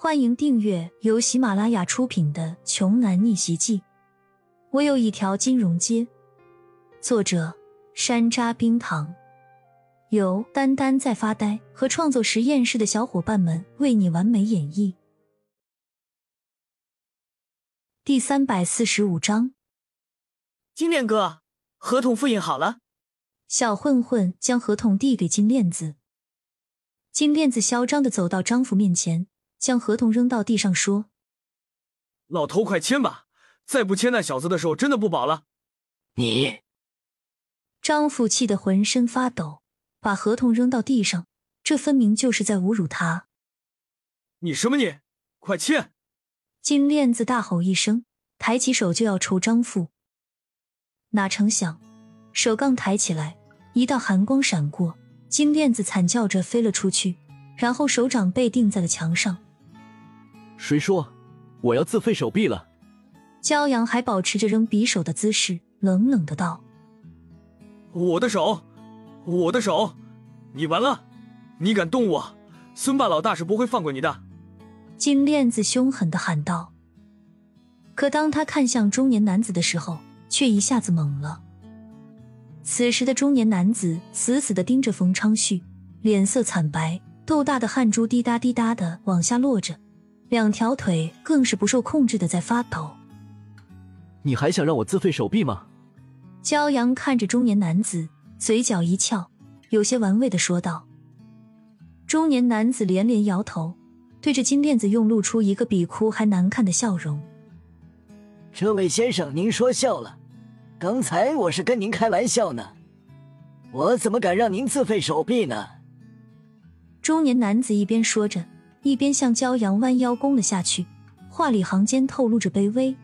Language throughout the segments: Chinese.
欢迎订阅由喜马拉雅出品的《穷男逆袭记》。我有一条金融街。作者：山楂冰糖，由丹丹在发呆和创作实验室的小伙伴们为你完美演绎。第三百四十五章，金链哥，合同复印好了。小混混将合同递给金链子，金链子嚣张的走到张福面前。将合同扔到地上，说：“老头，快签吧！再不签，那小子的手真的不保了。”你，张父气得浑身发抖，把合同扔到地上，这分明就是在侮辱他。你什么你？快签！金链子大吼一声，抬起手就要抽张父，哪成想手刚抬起来，一道寒光闪过，金链子惨叫着飞了出去，然后手掌被钉在了墙上。谁说我要自废手臂了？骄阳还保持着扔匕首的姿势，冷冷的道：“我的手，我的手，你完了！你敢动我，孙霸老大是不会放过你的！”金链子凶狠的喊道。可当他看向中年男子的时候，却一下子懵了。此时的中年男子死死的盯着冯昌旭，脸色惨白，豆大的汗珠滴答滴答的往下落着。两条腿更是不受控制的在发抖。你还想让我自废手臂吗？骄阳看着中年男子，嘴角一翘，有些玩味的说道。中年男子连连摇头，对着金链子用露出一个比哭还难看的笑容。这位先生，您说笑了，刚才我是跟您开玩笑呢，我怎么敢让您自废手臂呢？中年男子一边说着。一边向骄阳弯腰攻了下去，话里行间透露着卑微。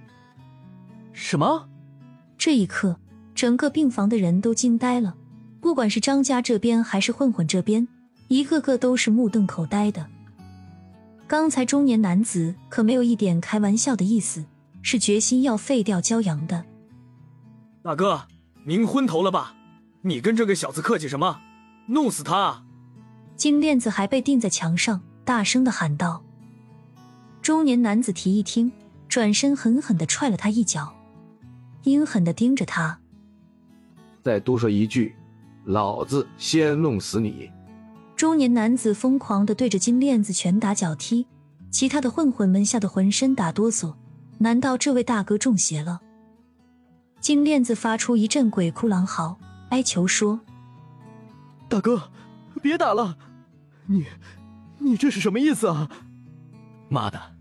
什么？这一刻，整个病房的人都惊呆了，不管是张家这边还是混混这边，一个个都是目瞪口呆的。刚才中年男子可没有一点开玩笑的意思，是决心要废掉骄阳的。大哥，您昏头了吧？你跟这个小子客气什么？弄死他！金链子还被钉在墙上。大声的喊道：“中年男子提一听，转身狠狠的踹了他一脚，阴狠的盯着他。再多说一句，老子先弄死你！”中年男子疯狂的对着金链子拳打脚踢，其他的混混们吓得浑身打哆嗦。难道这位大哥中邪了？金链子发出一阵鬼哭狼嚎，哀求说：“大哥，别打了，你……”你这是什么意思啊！妈的，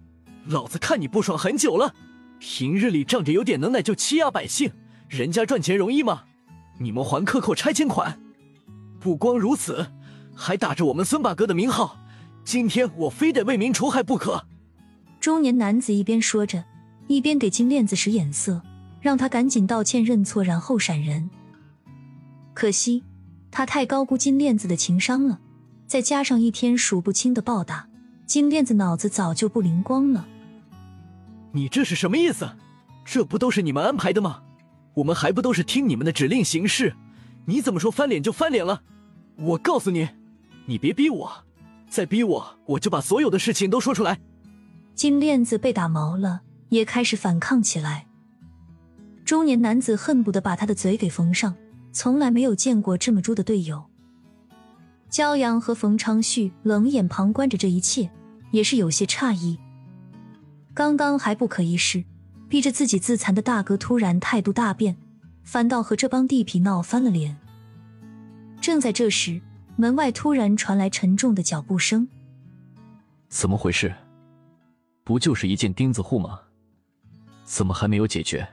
老子看你不爽很久了。平日里仗着有点能耐就欺压百姓，人家赚钱容易吗？你们还克扣拆迁款，不光如此，还打着我们孙八哥的名号。今天我非得为民除害不可。中年男子一边说着，一边给金链子使眼色，让他赶紧道歉认错，然后闪人。可惜他太高估金链子的情商了。再加上一天数不清的暴打，金链子脑子早就不灵光了。你这是什么意思？这不都是你们安排的吗？我们还不都是听你们的指令行事？你怎么说翻脸就翻脸了？我告诉你，你别逼我，再逼我，我就把所有的事情都说出来。金链子被打毛了，也开始反抗起来。中年男子恨不得把他的嘴给缝上，从来没有见过这么猪的队友。骄阳和冯昌旭冷眼旁观着这一切，也是有些诧异。刚刚还不可一世，逼着自己自残的大哥，突然态度大变，反倒和这帮地痞闹翻了脸。正在这时，门外突然传来沉重的脚步声。怎么回事？不就是一件钉子户吗？怎么还没有解决？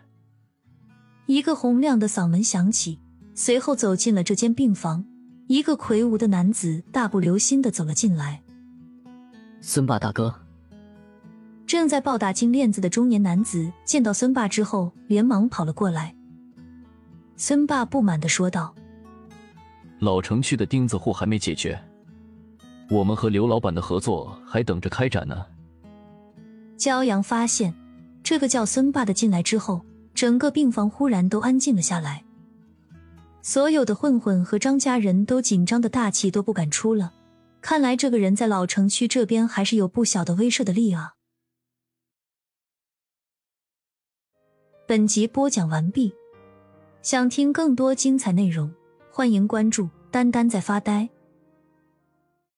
一个洪亮的嗓门响起，随后走进了这间病房。一个魁梧的男子大步流星的走了进来。孙霸大哥，正在暴打金链子的中年男子见到孙霸之后，连忙跑了过来。孙霸不满的说道：“老城区的钉子户还没解决，我们和刘老板的合作还等着开展呢。”骄阳发现这个叫孙霸的进来之后，整个病房忽然都安静了下来。所有的混混和张家人都紧张的大气都不敢出了，看来这个人在老城区这边还是有不小的威慑的力啊！本集播讲完毕，想听更多精彩内容，欢迎关注“丹丹在发呆”。